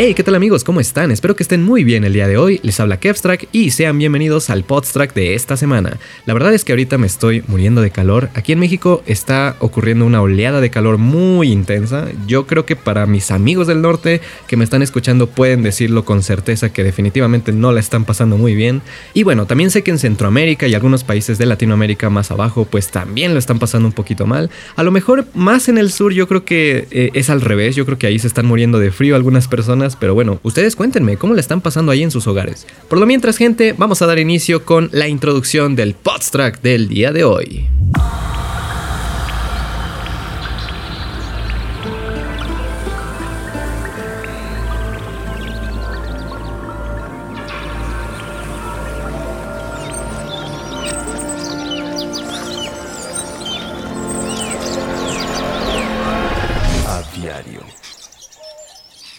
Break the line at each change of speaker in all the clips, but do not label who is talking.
Hey, ¿qué tal amigos? ¿Cómo están? Espero que estén muy bien el día de hoy. Les habla Kevstrack y sean bienvenidos al Podstrack de esta semana. La verdad es que ahorita me estoy muriendo de calor. Aquí en México está ocurriendo una oleada de calor muy intensa. Yo creo que para mis amigos del norte que me están escuchando pueden decirlo con certeza que definitivamente no la están pasando muy bien. Y bueno, también sé que en Centroamérica y algunos países de Latinoamérica más abajo pues también lo están pasando un poquito mal. A lo mejor más en el sur yo creo que eh, es al revés. Yo creo que ahí se están muriendo de frío algunas personas pero bueno, ustedes cuéntenme cómo le están pasando ahí en sus hogares. Por lo mientras, gente, vamos a dar inicio con la introducción del Podstrack del día de hoy.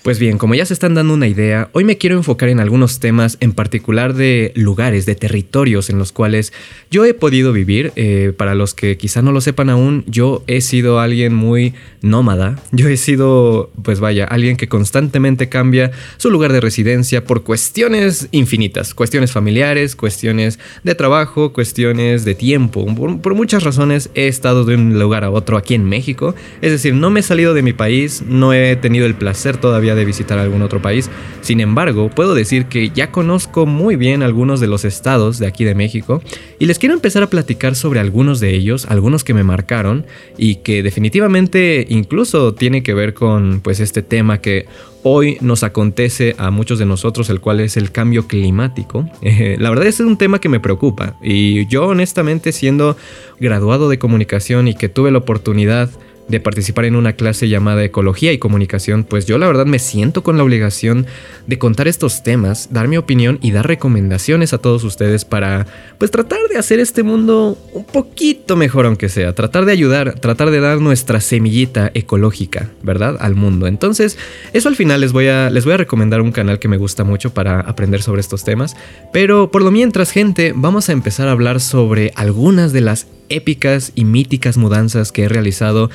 Pues bien, como ya se están dando una idea, hoy me quiero enfocar en algunos temas, en particular de lugares, de territorios en los cuales yo he podido vivir. Eh, para los que quizá no lo sepan aún, yo he sido alguien muy nómada. Yo he sido, pues vaya, alguien que constantemente cambia su lugar de residencia por cuestiones infinitas, cuestiones familiares, cuestiones de trabajo, cuestiones de tiempo. Por, por muchas razones he estado de un lugar a otro aquí en México. Es decir, no me he salido de mi país, no he tenido el placer todavía de visitar algún otro país. Sin embargo, puedo decir que ya conozco muy bien algunos de los estados de aquí de México y les quiero empezar a platicar sobre algunos de ellos, algunos que me marcaron y que definitivamente incluso tiene que ver con pues este tema que hoy nos acontece a muchos de nosotros, el cual es el cambio climático. Eh, la verdad es un tema que me preocupa y yo honestamente siendo graduado de comunicación y que tuve la oportunidad de participar en una clase llamada Ecología y Comunicación, pues yo la verdad me siento con la obligación de contar estos temas, dar mi opinión y dar recomendaciones a todos ustedes para pues tratar de hacer este mundo un poquito mejor aunque sea, tratar de ayudar, tratar de dar nuestra semillita ecológica, ¿verdad? Al mundo. Entonces, eso al final les voy a les voy a recomendar un canal que me gusta mucho para aprender sobre estos temas, pero por lo mientras, gente, vamos a empezar a hablar sobre algunas de las épicas y míticas mudanzas que he realizado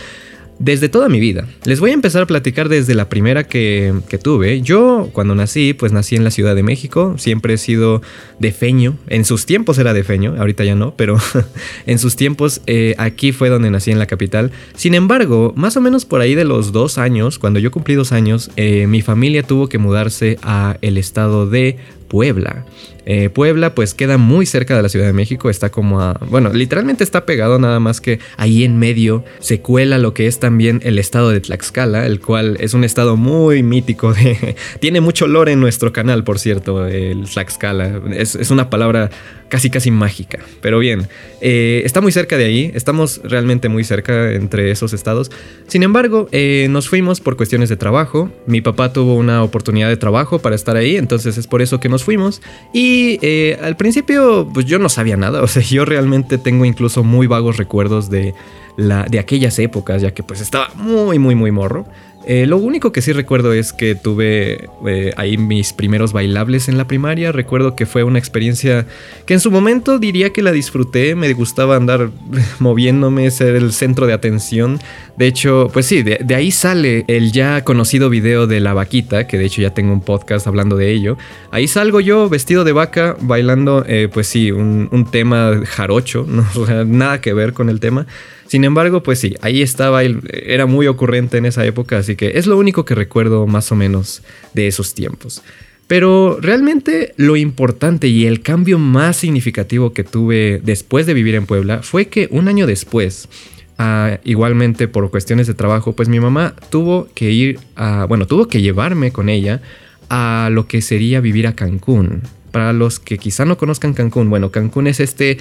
desde toda mi vida. Les voy a empezar a platicar desde la primera que, tuve. Yo cuando nací, pues nací en la Ciudad de México, siempre he sido de feño, en sus tiempos era de feño, ahorita ya no, pero en sus tiempos eh, aquí fue donde nací en la capital. Sin embargo, más o menos por ahí de los dos años, cuando yo cumplí dos años, eh, mi familia tuvo que mudarse a el estado de Puebla. Eh, Puebla pues queda muy cerca de la Ciudad de México, está como a, bueno, literalmente está pegado nada más que ahí en medio se cuela lo que es también el estado de Tlaxcala, el cual es un estado muy mítico, tiene mucho lore en nuestro canal, por cierto, el Tlaxcala, es, es una palabra casi casi mágica. Pero bien, eh, está muy cerca de ahí, estamos realmente muy cerca entre esos estados. Sin embargo, eh, nos fuimos por cuestiones de trabajo. Mi papá tuvo una oportunidad de trabajo para estar ahí, entonces es por eso que nos fuimos. Y eh, al principio, pues yo no sabía nada, o sea, yo realmente tengo incluso muy vagos recuerdos de, la, de aquellas épocas, ya que pues estaba muy, muy, muy morro. Eh, lo único que sí recuerdo es que tuve eh, ahí mis primeros bailables en la primaria. Recuerdo que fue una experiencia que en su momento diría que la disfruté. Me gustaba andar moviéndome, ser el centro de atención. De hecho, pues sí, de, ahí sale el ya conocido video de la vaquita, que de hecho ya tengo un podcast hablando de ello. Ahí salgo yo vestido de vaca, bailando, eh, pues sí, un, tema jarocho, nada que ver con el tema. Sin embargo, pues sí, ahí estaba, era muy ocurrente en esa época, así que es lo único que recuerdo más o menos de esos tiempos. Pero realmente lo importante y el cambio más significativo que tuve después de vivir en Puebla fue que un año después, ah, igualmente por cuestiones de trabajo, pues mi mamá tuvo que ir a, bueno, tuvo que llevarme con ella a lo que sería vivir a Cancún. Para los que quizá no conozcan Cancún, bueno, Cancún es este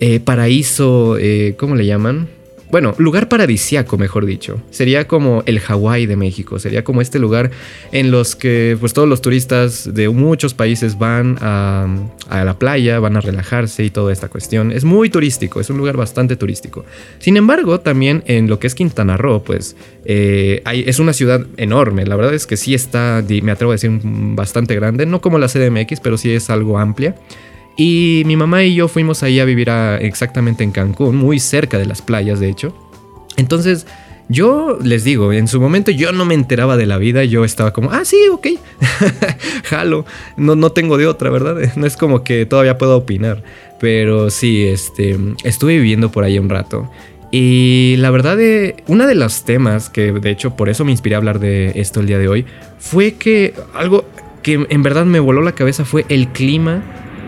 eh, paraíso, eh, ¿cómo le llaman? Bueno, lugar paradisiaco, mejor dicho. Sería como el Hawái de México, sería como este lugar en los que pues todos los turistas de muchos países van a, la playa, van a relajarse y toda esta cuestión. Es muy turístico, es un lugar bastante turístico. Sin embargo, también en lo que es Quintana Roo, pues eh, es una ciudad enorme. La verdad es que sí está, me atrevo a decir, bastante grande, no como la CDMX, pero sí es algo amplia. Y mi mamá y yo fuimos ahí a vivir exactamente en Cancún, muy cerca de las playas, de hecho. Entonces, Yo les digo, en su momento yo no me enteraba de la vida, yo estaba como, ah, sí, ok, jalo, no, no tengo de otra, ¿verdad? No es como que todavía puedo opinar, pero sí, este, estuve viviendo por ahí un rato. Y la verdad, de, uno de los temas que de hecho por eso me inspiré a hablar de esto el día de hoy, fue que algo que en verdad me voló la cabeza fue el clima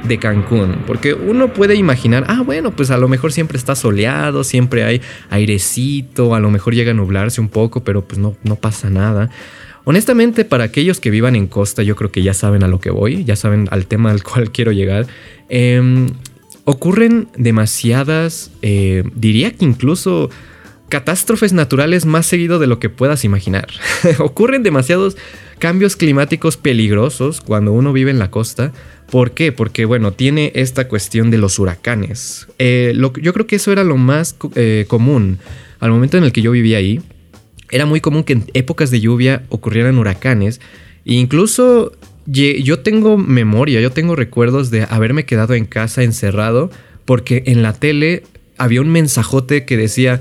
de Cancún. Porque uno puede imaginar, ah, bueno, pues a lo mejor siempre está soleado, siempre hay airecito, a lo mejor llega a nublarse un poco, pero pues no, no pasa nada. Honestamente, para aquellos que vivan en costa, yo creo que ya saben a lo que voy, ya saben al tema al cual quiero llegar. Em, ocurren demasiadas, eh, diría que incluso catástrofes naturales más seguido de lo que puedas imaginar. ocurren demasiados cambios climáticos peligrosos cuando uno vive en la costa ¿Por qué? Porque, bueno, tiene esta cuestión de los huracanes. Eh, yo creo que eso era lo más eh, común al momento en el que yo vivía ahí. Era muy común que en épocas de lluvia ocurrieran huracanes. E incluso yo tengo memoria, yo tengo recuerdos de haberme quedado en casa encerrado porque en la tele había un mensajote que decía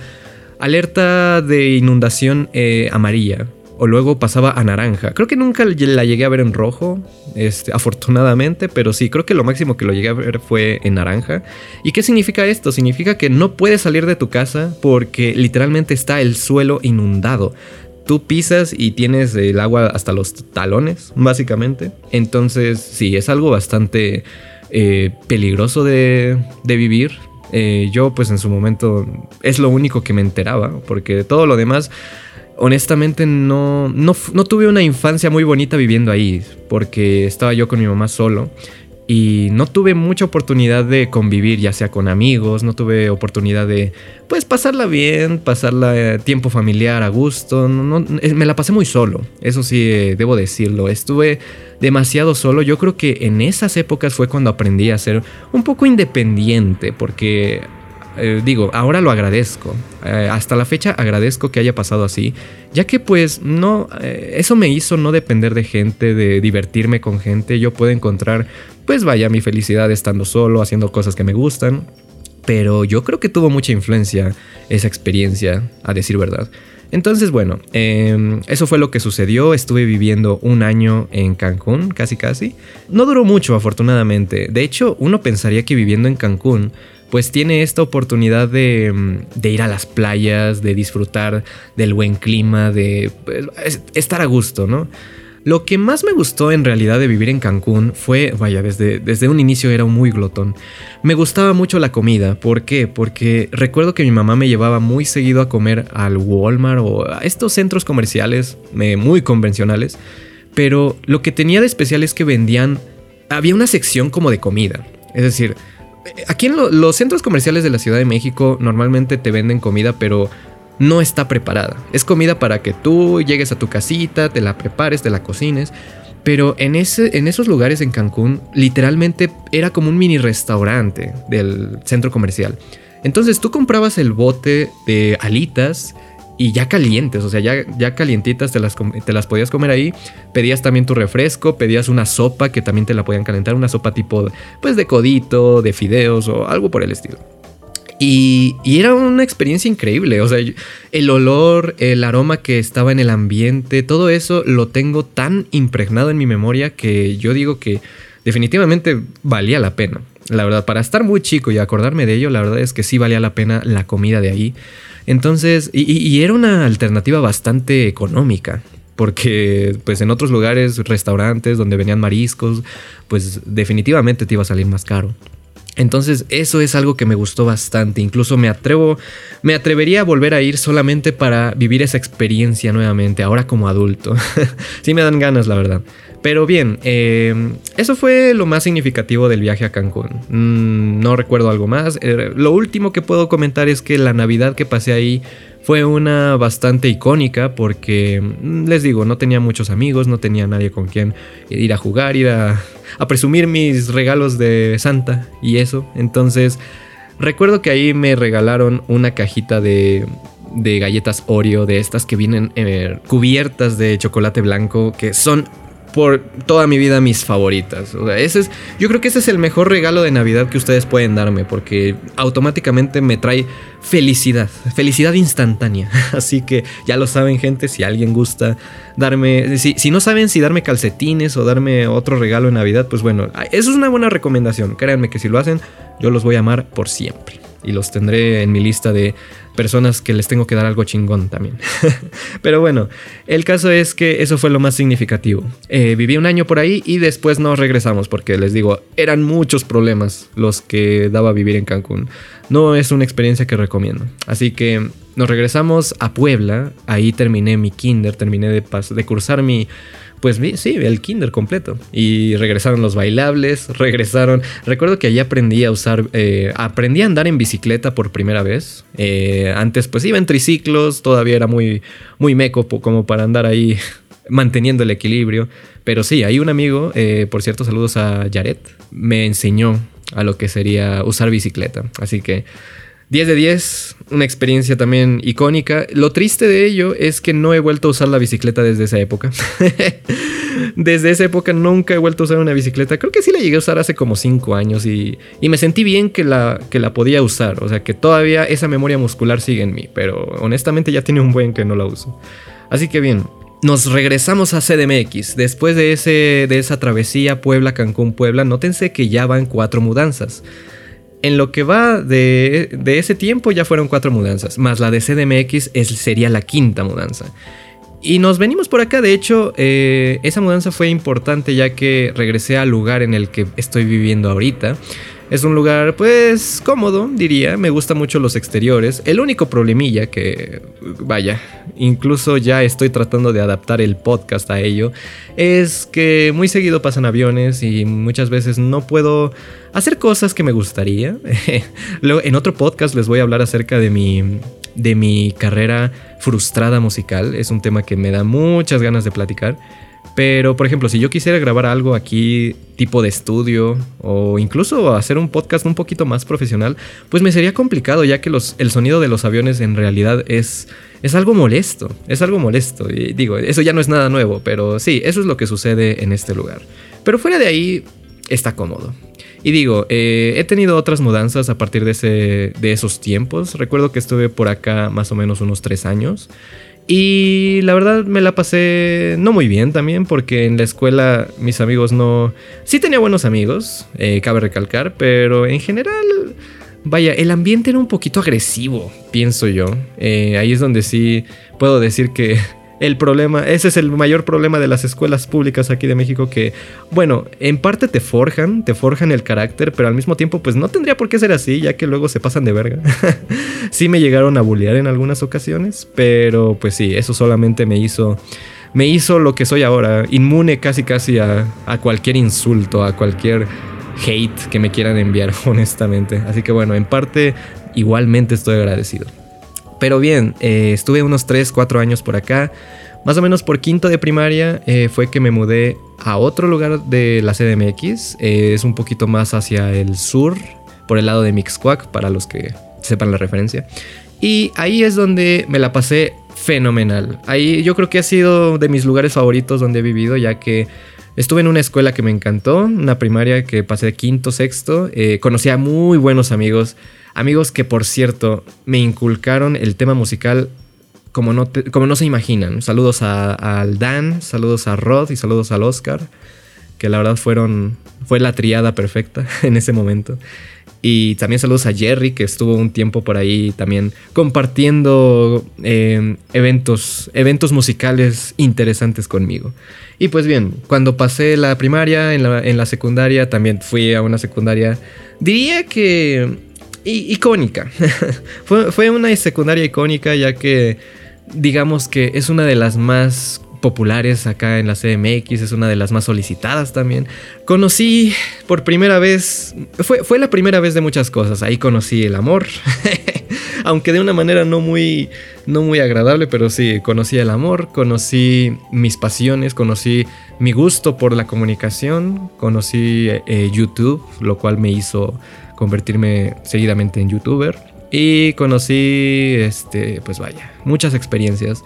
alerta de inundación eh, amarilla o luego pasaba a naranja. Creo que nunca la llegué a ver en rojo, este, afortunadamente, pero sí, creo que lo máximo que lo llegué a ver fue en naranja. ¿Y qué significa esto? Significa que no puedes salir de tu casa porque literalmente está el suelo inundado. Tú pisas y tienes el agua hasta los talones, básicamente. Entonces, sí, es algo bastante eh, peligroso de, vivir. Eh, yo, pues en su momento, es lo único que me enteraba, porque todo lo demás honestamente no, no, tuve una infancia muy bonita viviendo ahí, porque estaba yo con mi mamá solo y no tuve mucha oportunidad de convivir, ya sea con amigos, no tuve oportunidad de, pues, pasarla bien, pasarla eh, tiempo familiar a gusto, no, me la pasé muy solo, eso sí, eh, debo decirlo, estuve demasiado solo, yo creo que en esas épocas fue cuando aprendí a ser un poco independiente, porque eh, digo, ahora lo agradezco. Eh, hasta la fecha agradezco que haya pasado así, ya que pues no, eh, eso me hizo no depender de gente, de divertirme con gente. Yo puedo encontrar, pues vaya, mi felicidad estando solo, haciendo cosas que me gustan. Pero yo creo que tuvo mucha influencia esa experiencia, a decir verdad. Entonces, bueno, em, eso fue lo que sucedió. Estuve viviendo un año en Cancún, casi casi. No duró mucho, afortunadamente. De hecho, uno pensaría que viviendo en Cancún pues tiene esta oportunidad mm, de, ir a las playas, de disfrutar del buen clima, de pues, estar a gusto, ¿no? Lo que más me gustó en realidad de vivir en Cancún fue, vaya, desde, desde un inicio era muy glotón. Me gustaba mucho la comida. ¿Por qué? Porque recuerdo que mi mamá me llevaba muy seguido a comer al Walmart o a estos centros comerciales eh, muy convencionales. Pero lo que tenía de especial es que vendían... Había una sección como de comida. Es decir, aquí en los centros comerciales de la Ciudad de México normalmente te venden comida, pero no está preparada. Es comida para que tú llegues a tu casita, te la prepares, te la cocines. Pero en, ese, en esos lugares en Cancún, literalmente era como un mini restaurante del centro comercial. Entonces tú comprabas el bote de alitas y ya calientes, o sea, ya, ya calientitas te las, te las podías comer ahí. Pedías también tu refresco, pedías una sopa que también te la podían calentar, una sopa tipo, pues de codito, de fideos o algo por el estilo. Y, y, era una experiencia increíble, o sea, el olor, el aroma que estaba en el ambiente, todo eso lo tengo tan impregnado en mi memoria que yo digo que definitivamente valía la pena. La verdad, para estar muy chico y acordarme de ello, la verdad es que sí valía la pena la comida de ahí. Entonces, y, era una alternativa bastante económica porque pues en otros lugares, restaurantes donde venían mariscos, pues definitivamente te iba a salir más caro. Entonces eso es algo que me gustó bastante, incluso me atrevo, me atrevería a volver a ir solamente para vivir esa experiencia nuevamente, ahora como adulto. sí me dan ganas, la verdad. Pero bien, eh, eso fue lo más significativo del viaje a Cancún. Mm, no recuerdo algo más. Eh, lo último que puedo comentar es que la Navidad que pasé ahí fue una bastante icónica porque, mm, les digo, no tenía muchos amigos, no tenía nadie con quien ir a jugar, ir a, presumir mis regalos de Santa y eso. Entonces, recuerdo que ahí me regalaron una cajita de, de galletas Oreo, de estas que vienen eh, cubiertas de chocolate blanco, que son por toda mi vida mis favoritas. O sea, ese es, yo creo que ese es el mejor regalo de Navidad que ustedes pueden darme porque automáticamente me trae felicidad, felicidad instantánea. Así que ya lo saben gente, si alguien gusta darme, si, si no saben si darme calcetines o darme otro regalo en Navidad, pues bueno, eso es una buena recomendación. Créanme que si lo hacen, yo los voy a amar por siempre y los tendré en mi lista de personas que les tengo que dar algo chingón también. Pero bueno, el caso es que eso fue lo más significativo. Eh, viví un año por ahí y después nos regresamos porque les digo, eran muchos problemas los que daba vivir en Cancún. No es una experiencia que recomiendo. Así que nos regresamos a Puebla, ahí terminé mi kinder, terminé de, de cursar mi pues sí, el kinder completo. Y regresaron los bailables, regresaron... Recuerdo que allí aprendí a usar, eh, aprendí a andar en bicicleta por primera vez. Eh, antes pues iba en triciclos, todavía era muy, muy meco como para andar ahí manteniendo el equilibrio. Pero sí, hay un amigo, eh, por cierto, saludos a Jared, me enseñó a lo que sería usar bicicleta. Así que 10 de 10, una experiencia también icónica. Lo triste de ello es que no he vuelto a usar la bicicleta desde esa época. desde esa época nunca he vuelto a usar una bicicleta. Creo que sí la llegué a usar hace como 5 años y, y, me sentí bien que la, que la podía usar. O sea que todavía esa memoria muscular sigue en mí, pero honestamente ya tiene un buen que no la uso. Así que bien, nos regresamos a CDMX. Después de, ese, de esa travesía Puebla-Cancún-Puebla, nótense que ya van cuatro mudanzas. En lo que va de, ese tiempo ya fueron cuatro mudanzas, más la de CDMX es, sería la quinta mudanza. Y nos venimos por acá, de hecho, eh, esa mudanza fue importante ya que regresé al lugar en el que estoy viviendo ahorita. Es un lugar pues cómodo, diría, me gustan mucho los exteriores. El único problemilla que, vaya, incluso ya estoy tratando de adaptar el podcast a ello, es que muy seguido pasan aviones y muchas veces no puedo hacer cosas que me gustaría. Luego, en otro podcast les voy a hablar acerca de mi, de mi carrera frustrada musical. Es un tema que me da muchas ganas de platicar. Pero, por ejemplo, si yo quisiera grabar algo aquí tipo de estudio o incluso hacer un podcast un poquito más profesional, pues me sería complicado ya que el sonido de los aviones en realidad es, es algo molesto, es algo molesto. Y digo, eso ya no es nada nuevo, pero sí, eso es lo que sucede en este lugar. Pero fuera de ahí, está cómodo. Y digo, eh, he tenido otras mudanzas a partir de, de esos tiempos. Recuerdo que estuve por acá más o menos unos tres años. Y la verdad me la pasé no muy bien también porque en la escuela mis amigos no... Sí tenía buenos amigos, eh, cabe recalcar, pero en general, vaya, el ambiente era un poquito agresivo, pienso yo. Eh, ahí es donde sí puedo decir que el problema, ese es el mayor problema de las escuelas públicas aquí de México que, bueno, en parte te forjan, te forjan el carácter, pero al mismo tiempo pues no tendría por qué ser así, ya que luego se pasan de verga. sí me llegaron a bullear en algunas ocasiones, pero pues sí, eso solamente me hizo me hizo lo que soy ahora, inmune casi casi a, a cualquier insulto, a cualquier hate que me quieran enviar, honestamente. Así que bueno, en parte igualmente estoy agradecido. Pero bien, eh, estuve unos 3, 4 años por acá. Más o menos por quinto de primaria eh, fue que me mudé a otro lugar de la CDMX. Eh, es un poquito más hacia el sur, por el lado de Mixcoac, para los que sepan la referencia. Y ahí es donde me la pasé fenomenal. Ahí yo creo que ha sido de mis lugares favoritos donde he vivido, ya que estuve en una escuela que me encantó, una primaria que pasé quinto, sexto. conocí a muy buenos amigos. Amigos que por cierto me inculcaron el tema musical como no, como no se imaginan. Saludos al Dan, saludos a Rod y saludos al Oscar, que la verdad fueron, fue la triada perfecta en ese momento. Y también saludos a Jerry, que estuvo un tiempo por ahí también compartiendo eh, eventos, eventos musicales interesantes conmigo. Y pues bien, cuando pasé la primaria, en la, en la secundaria, también fui a una secundaria, diría que icónica. fue, fue una secundaria icónica ya que digamos que es una de las más populares acá en la CMX, es una de las más solicitadas también. Conocí por primera vez, fue, fue la primera vez de muchas cosas, ahí conocí el amor, aunque de una manera no muy, no muy agradable, pero sí, conocí el amor, conocí mis pasiones, conocí mi gusto por la comunicación, conocí eh, YouTube, lo cual me hizo convertirme seguidamente en youtuber y conocí, este, pues vaya, muchas experiencias.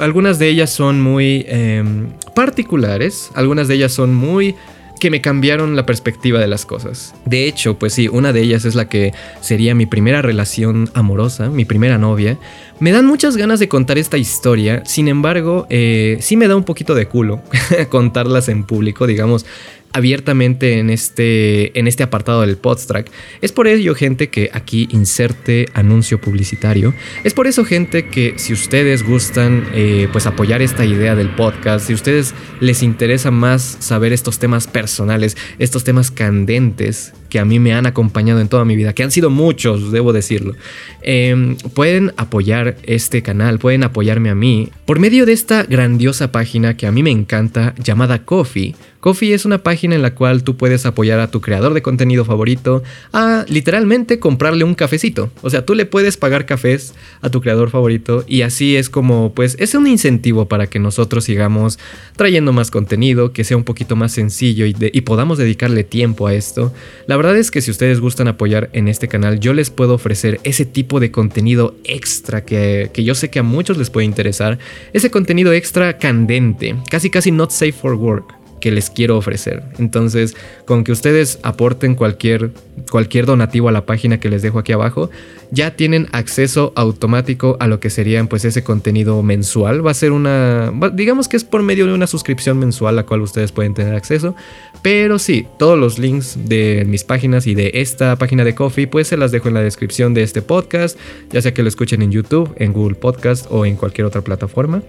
Algunas de ellas son muy em, particulares, algunas de ellas son muy que me cambiaron la perspectiva de las cosas. De hecho, pues sí, una de ellas es la que sería mi primera relación amorosa, mi primera novia. Me dan muchas ganas de contar esta historia, sin embargo, eh, sí me da un poquito de culo contarlas en público, digamos abiertamente en este, en este apartado del Podstrack. Es por ello, gente, que aquí inserte anuncio publicitario. Es por eso, gente, que si ustedes gustan eh, pues apoyar esta idea del podcast, si ustedes les interesa más saber estos temas personales, estos temas candentes que a mí me han acompañado en toda mi vida, que han sido muchos, debo decirlo, em, pueden apoyar este canal, pueden apoyarme a mí por medio de esta grandiosa página que a mí me encanta llamada Coffee Coffee es una página en la cual tú puedes apoyar a tu creador de contenido favorito a literalmente comprarle un cafecito. O sea, tú le puedes pagar cafés a tu creador favorito y así es como, pues, es un incentivo para que nosotros sigamos trayendo más contenido, que sea un poquito más sencillo y, podamos dedicarle tiempo a esto. La verdad es que si ustedes gustan apoyar en este canal, yo les puedo ofrecer ese tipo de contenido extra que, que yo sé que a muchos les puede interesar. Ese contenido extra candente, casi casi not safe for work que les quiero ofrecer. Entonces, con que ustedes aporten cualquier, cualquier donativo a la página que les dejo aquí abajo, ya tienen acceso automático a lo que serían pues ese contenido mensual. Va a ser una, digamos que es por medio de una suscripción mensual a la cual ustedes pueden tener acceso. Pero sí, todos los links de mis páginas y de esta página de Coffee pues se las dejo en la descripción de este podcast, ya sea que lo escuchen en YouTube, en Google Podcast o en cualquier otra plataforma.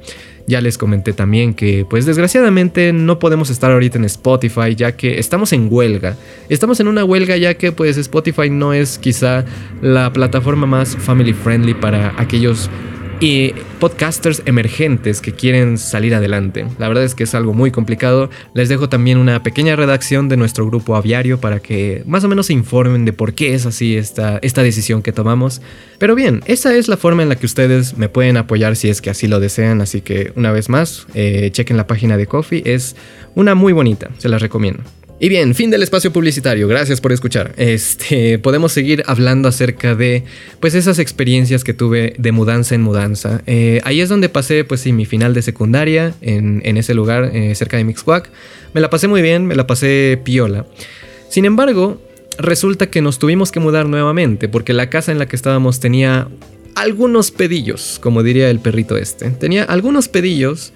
Ya les comenté también que pues desgraciadamente no podemos estar ahorita en Spotify ya que estamos en huelga. Estamos en una huelga ya que pues Spotify no es quizá la plataforma más family friendly para aquellos y podcasters emergentes que quieren salir adelante. La verdad es que es algo muy complicado. Les dejo también una pequeña redacción de nuestro grupo aviario para que más o menos se informen de por qué es así esta, esta decisión que tomamos. Pero bien, esa es la forma en la que ustedes me pueden apoyar si es que así lo desean. Así que una vez más, eh, chequen la página de Coffee. Es una muy bonita, se las recomiendo. Y bien, fin del espacio publicitario. Gracias por escuchar. Este, podemos seguir hablando acerca de, pues, esas experiencias que tuve de mudanza en mudanza. Eh, ahí es donde pasé, pues, mi final de secundaria en, ese lugar eh, cerca de Mixquack. Me la pasé muy bien, me la pasé piola. Sin embargo, resulta que nos tuvimos que mudar nuevamente porque la casa en la que estábamos tenía algunos pedillos, como diría el perrito este. Tenía algunos pedillos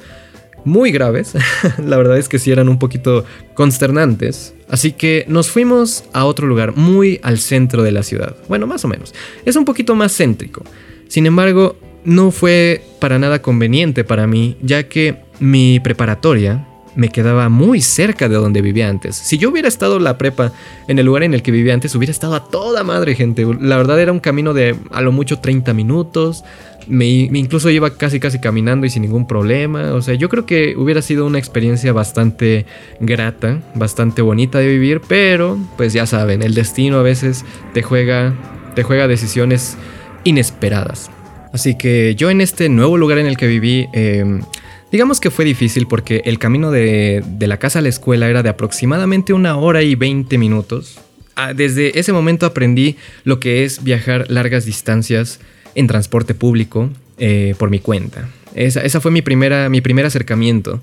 muy graves. la verdad es que sí eran un poquito consternantes. Así que nos fuimos a otro lugar, muy al centro de la ciudad. Bueno, más o menos. Es un poquito más céntrico. Sin embargo, no fue para nada conveniente para mí, ya que mi preparatoria me quedaba muy cerca de donde vivía antes. Si yo hubiera estado la prepa en el lugar en el que vivía antes, hubiera estado a toda madre, gente. La verdad era un camino de a lo mucho 30 minutos me, incluso iba casi casi caminando y sin ningún problema. O sea, yo creo que hubiera sido una experiencia bastante grata, bastante bonita de vivir, pero pues ya saben, el destino a veces te juega, te juega decisiones inesperadas. Así que yo en este nuevo lugar en el que viví, em, digamos que fue difícil porque el camino de, de la casa a la escuela era de aproximadamente una hora y 20 minutos. Ah, desde ese momento aprendí lo que es viajar largas distancias en transporte público eh, por mi cuenta. Esa, fue mi, primera, mi primer acercamiento.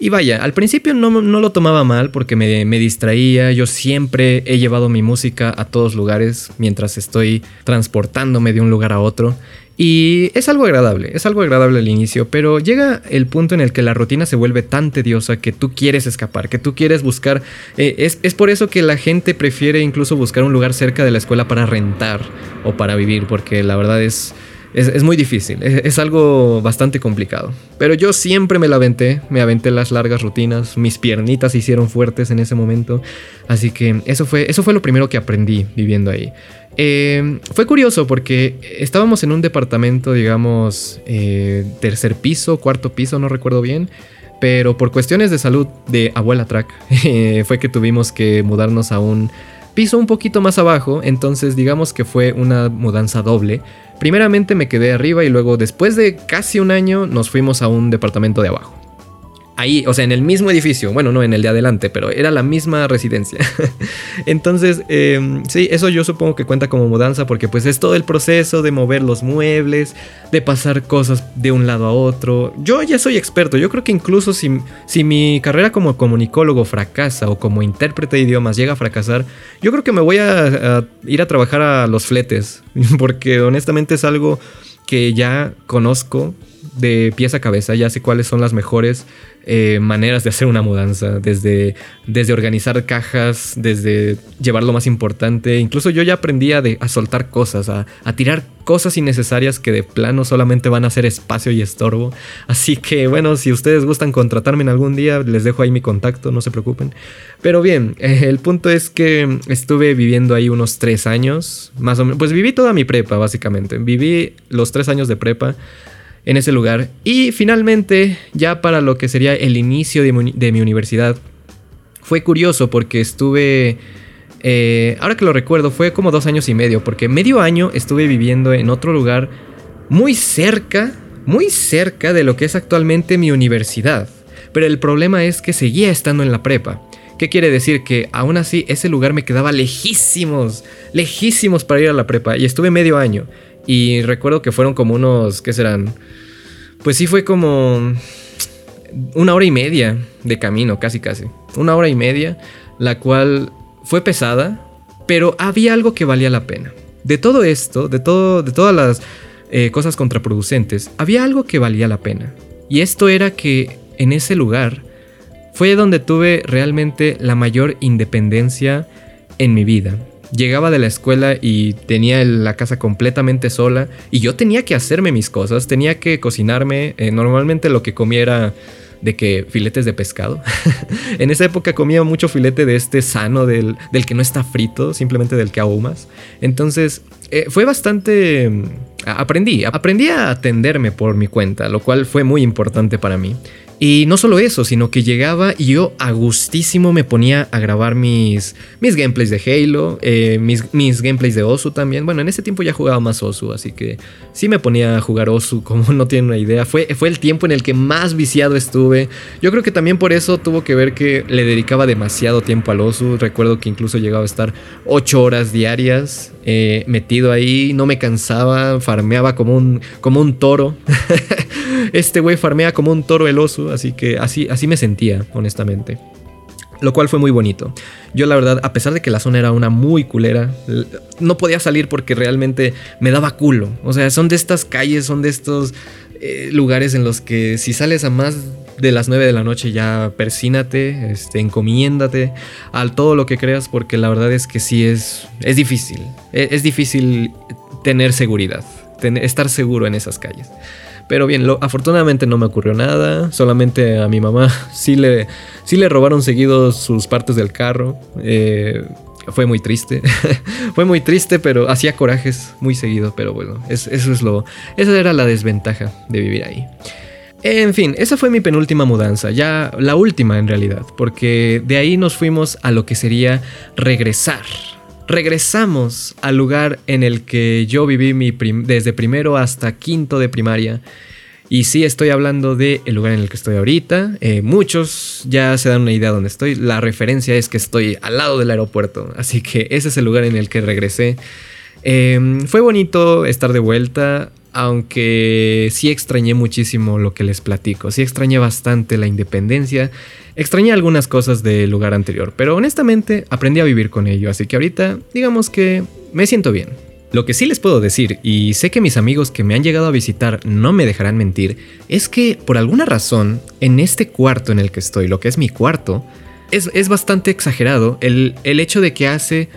Y vaya, al principio no, lo tomaba mal porque me, me, distraía. Yo siempre he llevado mi música a todos lugares mientras estoy transportándome de un lugar a otro. Y es algo agradable, es algo agradable al inicio, pero llega el punto en el que la rutina se vuelve tan tediosa que tú quieres escapar, que tú quieres buscar... Eh, es, es por eso que la gente prefiere incluso buscar un lugar cerca de la escuela para rentar o para vivir, porque la verdad es es, muy difícil, es, algo bastante complicado. Pero yo siempre me la aventé, me aventé las largas rutinas, mis piernitas se hicieron fuertes en ese momento, así que eso fue, eso fue lo primero que aprendí viviendo ahí. Eh, fue curioso porque estábamos en un departamento, digamos, eh, tercer piso, cuarto piso, no recuerdo bien, pero por cuestiones de salud de abuela track fue que tuvimos que mudarnos a un piso un poquito más abajo, entonces digamos que fue una mudanza doble. Primeramente me quedé arriba y luego después de casi un año nos fuimos a un departamento de abajo. Ahí, o sea, en el mismo edificio, bueno, no en el de adelante, pero era la misma residencia. Entonces, em, sí, eso yo supongo que cuenta como mudanza porque pues es todo el proceso de mover los muebles, de pasar cosas de un lado a otro. Yo ya soy experto, yo creo que incluso si, si mi carrera como comunicólogo fracasa o como intérprete de idiomas llega a fracasar, yo creo que me voy a ir a trabajar a los fletes, porque honestamente es algo que ya conozco de pieza a cabeza, ya sé cuáles son las mejores eh, maneras de hacer una mudanza, desde, desde organizar cajas, desde llevar lo más importante. Incluso yo ya aprendí a, a soltar cosas, a, a, tirar cosas innecesarias que de plano solamente van a hacer espacio y estorbo. Así que bueno, si ustedes gustan contratarme en algún día, les dejo ahí mi contacto, no se preocupen. Pero bien, eh, el punto es que estuve viviendo ahí unos tres años, más o menos. Pues viví toda mi prepa, básicamente. Viví los tres años de prepa en ese lugar. Y finalmente, ya para lo que sería el inicio de mi, universidad, fue curioso porque estuve... Eh, ahora que lo recuerdo, fue como dos años y medio, porque medio año estuve viviendo en otro lugar muy cerca, muy cerca de lo que es actualmente mi universidad. Pero el problema es que seguía estando en la prepa. ¿Qué quiere decir? Que aún así ese lugar me quedaba lejísimos, lejísimos para ir a la prepa. Y estuve medio año. Y recuerdo que fueron como unos, ¿qué serán? Pues sí fue como una hora y media de camino, casi casi. Una hora y media, la cual fue pesada, pero había algo que valía la pena. De todo esto, de, todo, de todas las eh, cosas contraproducentes, había algo que valía la pena. Y esto era que en ese lugar fue donde tuve realmente la mayor independencia en mi vida llegaba de la escuela y tenía la casa completamente sola y yo tenía que hacerme mis cosas, tenía que cocinarme, eh, normalmente lo que comiera de que filetes de pescado. en esa época comía mucho filete de este sano, del, del, que no está frito, simplemente del que ahumas. Entonces, eh, fue bastante... Mm, aprendí, aprendí a atenderme por mi cuenta, lo cual fue muy importante para mí. Y no solo eso, sino que llegaba y yo a gustísimo me ponía a grabar mis, mis gameplays de Halo, eh, mis, mis, gameplays de Osu también. Bueno, en ese tiempo ya jugaba más Osu, así que sí me ponía a jugar Osu, como no tienen una idea. Fue, fue el tiempo en el que más viciado estuve. Yo creo que también por eso tuvo que ver que le dedicaba demasiado tiempo al Osu. Recuerdo que incluso llegaba a estar 8 horas diarias eh, metido ahí, no me cansaba, farmeaba como un, como un toro. este güey farmea como un toro el oso, así que así, así me sentía, honestamente. Lo cual fue muy bonito. Yo la verdad, a pesar de que la zona era una muy culera, no podía salir porque realmente me daba culo. O sea, son de estas calles, son de estos eh, lugares en los que si sales a más de las 9 de la noche ya persínate, este, encomiéndate al todo lo que creas porque la verdad es que sí es, es difícil. Es, es difícil tener seguridad, estar seguro en esas calles. Pero bien, lo, afortunadamente no me ocurrió nada. Solamente a mi mamá sí le, sí le robaron seguido sus partes del carro. Eh, fue muy triste. fue muy triste, pero hacía corajes muy seguido. Pero bueno, eso es lo. Esa era la desventaja de vivir ahí. En fin, esa fue mi penúltima mudanza, ya la última en realidad, porque de ahí nos fuimos a lo que sería regresar. Regresamos al lugar en el que yo viví mi desde primero hasta quinto de primaria. Y sí, estoy hablando del el lugar en el que estoy ahorita. Eh, muchos ya se dan una idea de dónde estoy. La referencia es que estoy al lado del aeropuerto. Así que ese es el lugar en el que regresé. Em, fue bonito estar de vuelta, aunque sí extrañé muchísimo lo que les platico. Sí extrañé bastante la independencia. Extrañé algunas cosas del lugar anterior, pero honestamente aprendí a vivir con ello, así que ahorita digamos que me siento bien. Lo que sí les puedo decir, y sé que mis amigos que me han llegado a visitar no me dejarán mentir, es que por alguna razón, en este cuarto en el que estoy, lo que es mi cuarto, es, es bastante exagerado el, el hecho de que hace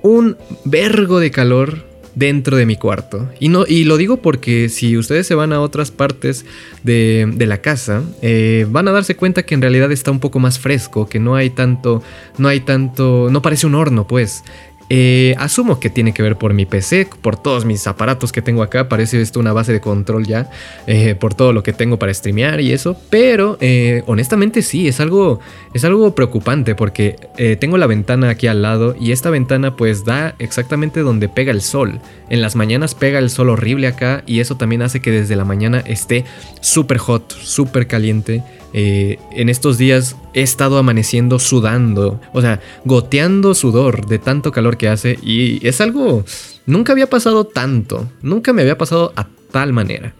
un vergo de calor dentro de mi cuarto. Y, no, y lo digo porque si ustedes se van a otras partes de, la casa, eh, van a darse cuenta que en realidad está un poco más fresco, que no hay tanto, no hay tanto, no parece un horno, pues. Eh, asumo que tiene que ver por mi PC, por todos mis aparatos que tengo acá. Parece esto una base de control ya, eh, por todo lo que tengo para streamear y eso. Pero eh, honestamente sí, es algo, es algo preocupante porque tengo la ventana aquí al lado y esta ventana pues da exactamente donde pega el sol. En las mañanas pega el sol horrible acá y eso también hace que desde la mañana esté súper hot, súper caliente. En estos días he estado amaneciendo sudando, o sea, goteando sudor de tanto calor que hace y es algo, nunca había pasado tanto, nunca me había pasado a tal manera.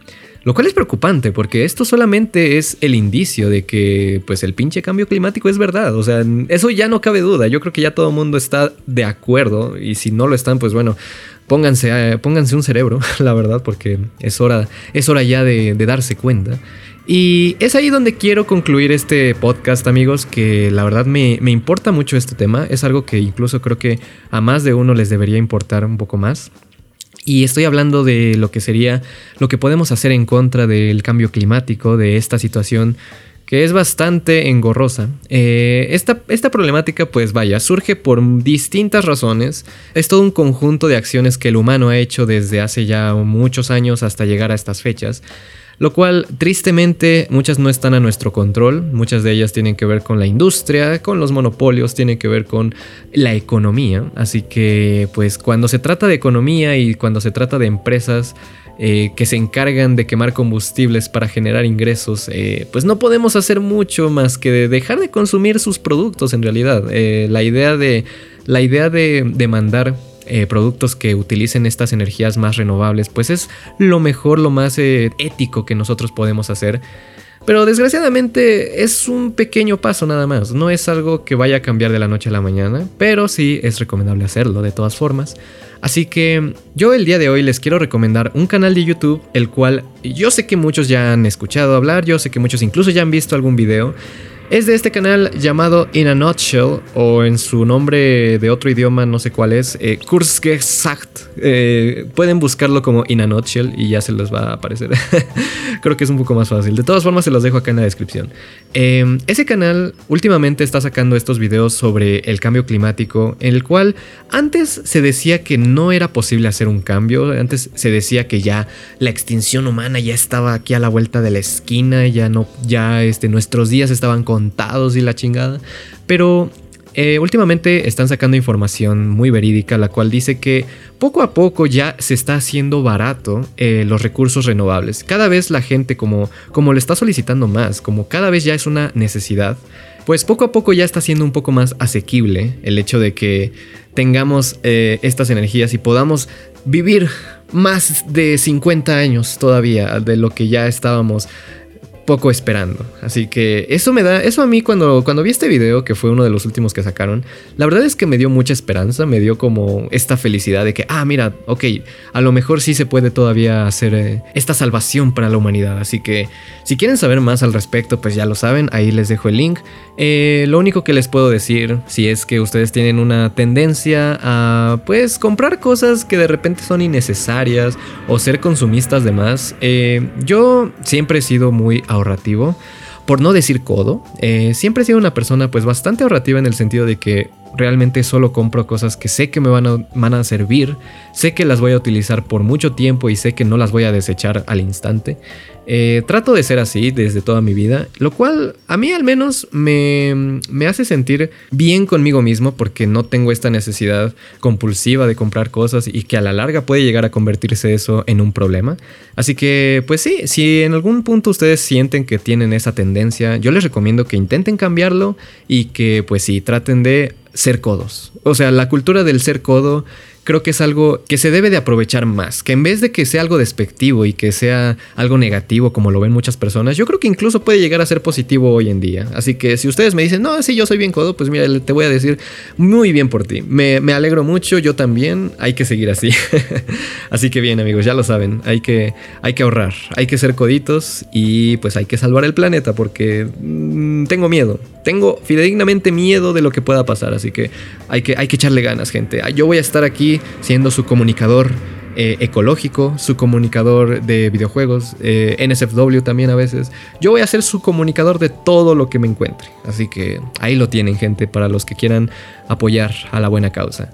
Lo cual es preocupante porque esto solamente es el indicio de que pues el pinche cambio climático es verdad. O sea, eso ya no cabe duda. Yo creo que ya todo el mundo está de acuerdo y si no lo están, pues bueno, pónganse, pónganse un cerebro, la verdad, porque es hora, es hora ya de darse cuenta. Y es ahí donde quiero concluir este podcast, amigos, que la verdad me, importa mucho este tema. Es algo que incluso creo que a más de uno les debería importar un poco más. Y estoy hablando de lo que sería lo que podemos hacer en contra del cambio climático, de esta situación que es bastante engorrosa. Eh, esta, esta, problemática, pues vaya, surge por distintas razones. Es todo un conjunto de acciones que el humano ha hecho desde hace ya muchos años hasta llegar a estas fechas lo cual tristemente muchas no están a nuestro control, muchas de ellas tienen que ver con la industria, con los monopolios, tienen que ver con la economía, así que pues cuando se trata de economía y cuando se trata de empresas eh, que se encargan de quemar combustibles para generar ingresos, eh, pues no podemos hacer mucho más que dejar de consumir sus productos en realidad. Eh, la idea de, la idea de demandar eh, productos que utilicen estas energías más renovables, pues es lo mejor, lo más eh, ético que nosotros podemos hacer. Pero desgraciadamente es un pequeño paso nada más, no es algo que vaya a cambiar de la noche a la mañana, pero sí es recomendable hacerlo de todas formas. Así que yo el día de hoy les quiero recomendar un canal de YouTube, el cual yo sé que muchos ya han escuchado hablar, yo sé que muchos incluso ya han visto algún video, es de este canal llamado In a Nutshell, o en su nombre de otro idioma, no sé cuál es, eh. Eh, pueden buscarlo como In a Nutshell y ya se les va a aparecer. Creo que es un poco más fácil. De todas formas, se los dejo acá en la descripción. Em, ese canal últimamente está sacando estos videos sobre el cambio climático, en el cual antes se decía que no era posible hacer un cambio, antes se decía que ya la extinción humana ya estaba aquí a la vuelta de la esquina, ya no, ya este, nuestros días estaban con contados y la chingada. Pero eh, últimamente están sacando información muy verídica, la cual dice que poco a poco ya se está haciendo barato eh, los recursos renovables. Cada vez la gente como, como le está solicitando más, como cada vez ya es una necesidad, pues poco a poco ya está siendo un poco más asequible el hecho de que tengamos eh, estas energías y podamos vivir más de 50 años todavía de lo que ya estábamos poco esperando. Así que eso me da, eso a mí cuando, cuando vi este video, que fue uno de los últimos que sacaron, la verdad es que me dio mucha esperanza, me dio como esta felicidad de que, ah, mira, ok, a lo mejor sí se puede todavía hacer eh, esta salvación para la humanidad. Así que si quieren saber más al respecto, pues ya lo saben, ahí les dejo el link. Eh, lo único que les puedo decir, si es que ustedes tienen una tendencia a, pues, comprar cosas que de repente son innecesarias o ser consumistas de más, eh, yo siempre he sido muy ahorrativo, por no decir codo. Eh, siempre he sido una persona pues bastante ahorrativa en el sentido de que realmente solo compro cosas que sé que me van a, van a servir, sé que las voy a utilizar por mucho tiempo y sé que no las voy a desechar al instante. Eh, trato de ser así desde toda mi vida, lo cual a mí al menos me, me, hace sentir bien conmigo mismo porque no tengo esta necesidad compulsiva de comprar cosas y que a la larga puede llegar a convertirse eso en un problema. Así que pues sí, si en algún punto ustedes sienten que tienen esa tendencia, yo les recomiendo que intenten cambiarlo y que pues sí, traten de ser codos. O sea, la cultura del ser codo creo que es algo que se debe de aprovechar más, que en vez de que sea algo despectivo y que sea algo negativo como lo ven muchas personas, yo creo que incluso puede llegar a ser positivo hoy en día. Así que si ustedes me dicen, no, sí, yo soy bien codo, pues mira, te voy a decir muy bien por ti. Me, alegro mucho, yo también, hay que seguir así. así que bien amigos, ya lo saben, hay que, hay que ahorrar, hay que ser coditos y pues hay que salvar el planeta porque mm, tengo miedo, tengo fidedignamente miedo de lo que pueda pasar, así que hay que, hay que echarle ganas gente. Yo voy a estar aquí siendo su comunicador eh, ecológico, su comunicador de videojuegos, eh, NSFW también a veces. Yo voy a ser su comunicador de todo lo que me encuentre. Así que ahí lo tienen, gente, para los que quieran apoyar a la buena causa.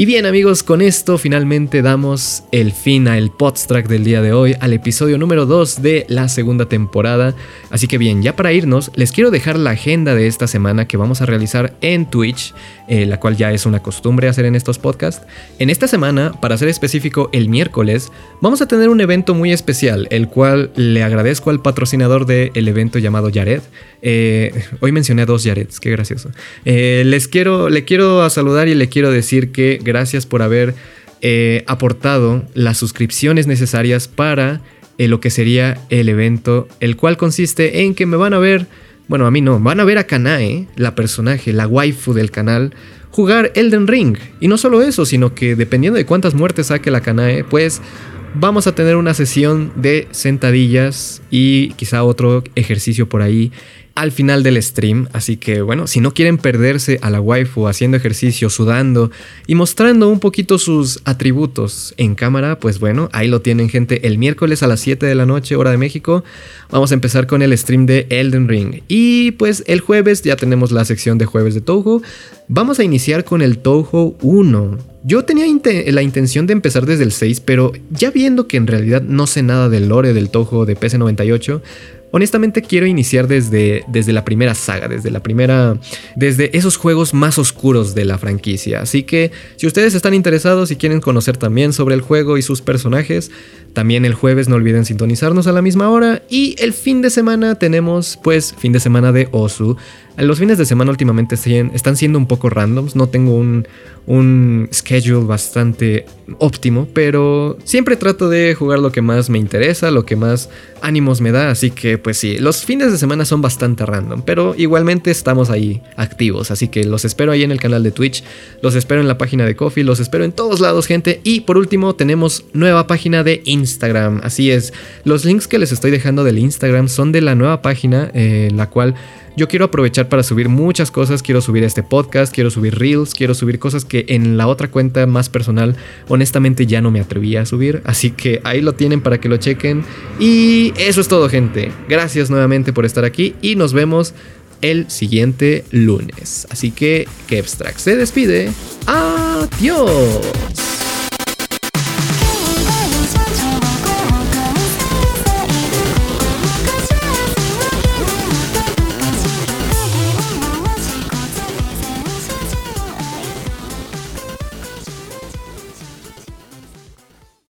Y bien amigos, con esto finalmente damos el fin al podstrack del día de hoy, al episodio número 2 de la segunda temporada. Así que bien, ya para irnos, les quiero dejar la agenda de esta semana que vamos a realizar en Twitch, eh, la cual ya es una costumbre hacer en estos podcasts. En esta semana, para ser específico, el miércoles, vamos a tener un evento muy especial, el cual le agradezco al patrocinador del evento llamado Jared. Eh, hoy mencioné a dos Jareds, qué gracioso. Eh, les quiero, le quiero saludar y le quiero decir que gracias por haber eh, aportado las suscripciones necesarias para eh, lo que sería el evento, el cual consiste en que me van a ver, bueno, a mí no, van a ver a Kanae, la personaje, la waifu del canal, jugar Elden Ring. Y no solo eso, sino que dependiendo de cuántas muertes saque la Kanae, pues vamos a tener una sesión de sentadillas y quizá otro ejercicio por ahí al final del stream. Así que bueno, si no quieren perderse a la waifu haciendo ejercicio, sudando y mostrando un poquito sus atributos en cámara, pues bueno, ahí lo tienen gente el miércoles a las 7 de la noche hora de México. Vamos a empezar con el stream de Elden Ring. Y pues el jueves ya tenemos la sección de jueves de Touhou. Vamos a iniciar con el Touhou 1. Yo tenía la intención de empezar desde el 6, pero ya viendo que en realidad no sé nada del lore del Touhou de PC98, Honestamente quiero iniciar desde, desde la primera saga, desde la primera, desde esos juegos más oscuros de la franquicia. Así que si ustedes están interesados y quieren conocer también sobre el juego y sus personajes, también el jueves no olviden sintonizarnos a la misma hora y el fin de semana tenemos pues fin de semana de Osu. Los fines de semana últimamente están siendo un poco randoms, no tengo un, un schedule bastante óptimo, pero siempre trato de jugar lo que más me interesa, lo que más ánimos me da, así que pues sí, los fines de semana son bastante random, pero igualmente estamos ahí activos, así que los espero ahí en el canal de Twitch, los espero en la página de Coffee, los espero en todos lados gente. Y por último tenemos nueva página de Instagram, así es, los links que les estoy dejando del Instagram son de la nueva página, eh, la cual yo quiero aprovechar para subir muchas cosas, quiero subir este podcast, quiero subir reels, quiero subir cosas que en la otra cuenta más personal honestamente ya no me atrevía a subir, así que ahí lo tienen para que lo chequen. Y eso es todo gente, gracias nuevamente por estar aquí y nos vemos el siguiente lunes, así que que se despide, adiós.